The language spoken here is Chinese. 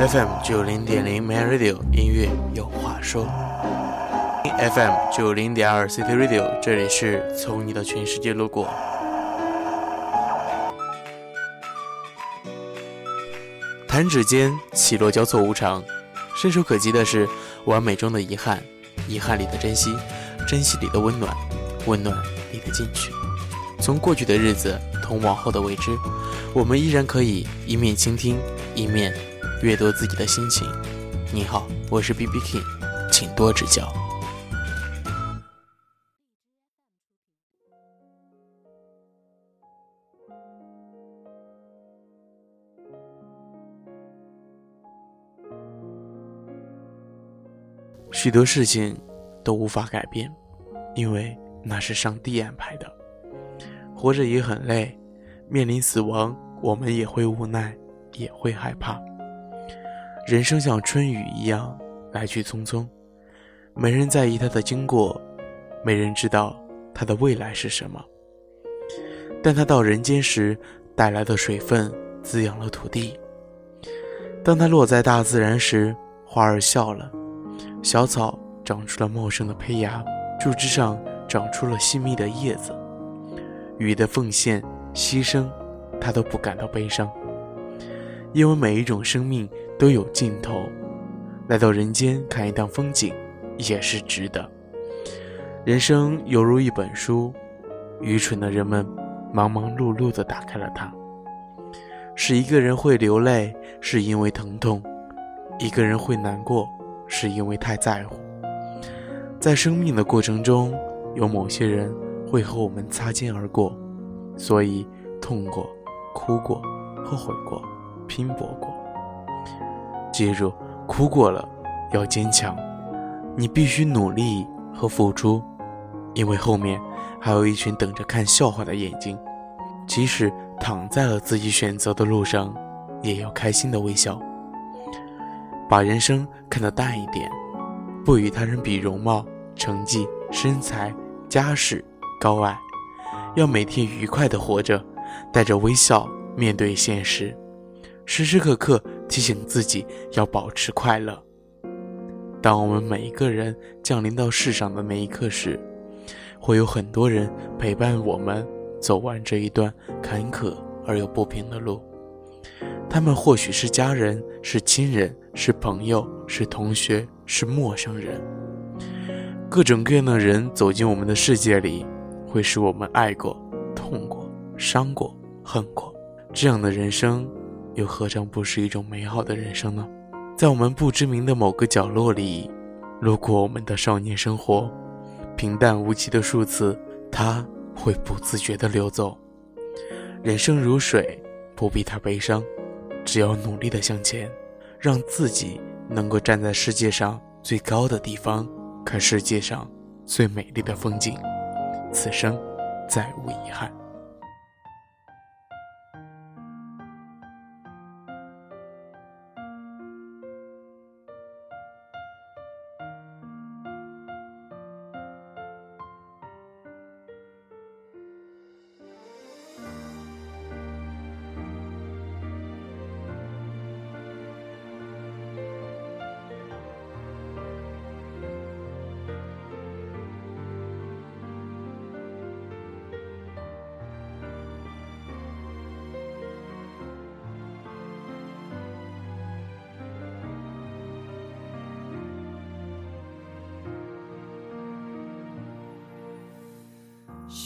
FM 九零点零 Man Radio 音乐有话说，FM 九零点二 City Radio 这里是从你的全世界路过。弹指间，起落交错无常，伸手可及的是完美中的遗憾，遗憾里的珍惜，珍惜里的温暖，温暖里的进取。从过去的日子，同往后的未知，我们依然可以一面倾听，一面阅读自己的心情。你好，我是 B B King，请多指教。许多事情都无法改变，因为那是上帝安排的。活着也很累，面临死亡，我们也会无奈，也会害怕。人生像春雨一样来去匆匆，没人在意它的经过，没人知道它的未来是什么。但它到人间时带来的水分滋养了土地。当它落在大自然时，花儿笑了，小草长出了茂盛的胚芽，树枝上长出了细密的叶子。雨的奉献、牺牲，他都不感到悲伤，因为每一种生命都有尽头。来到人间看一趟风景，也是值得。人生犹如一本书，愚蠢的人们忙忙碌碌地打开了它。是一个人会流泪，是因为疼痛；一个人会难过，是因为太在乎。在生命的过程中，有某些人。会和我们擦肩而过，所以痛过、哭过、后悔过、拼搏过。记住，哭过了要坚强，你必须努力和付出，因为后面还有一群等着看笑话的眼睛。即使躺在了自己选择的路上，也要开心的微笑。把人生看得淡一点，不与他人比容貌、成绩、身材、家世。高矮，要每天愉快的活着，带着微笑面对现实，时时刻刻提醒自己要保持快乐。当我们每一个人降临到世上的那一刻时，会有很多人陪伴我们走完这一段坎坷而又不平的路。他们或许是家人，是亲人，是朋友，是同学，是陌生人。各种各样的人走进我们的世界里。会使我们爱过、痛过、伤过、恨过，这样的人生，又何尝不是一种美好的人生呢？在我们不知名的某个角落里，路过我们的少年生活，平淡无奇的数字，它会不自觉地流走。人生如水，不必太悲伤，只要努力地向前，让自己能够站在世界上最高的地方，看世界上最美丽的风景。此生再无遗憾。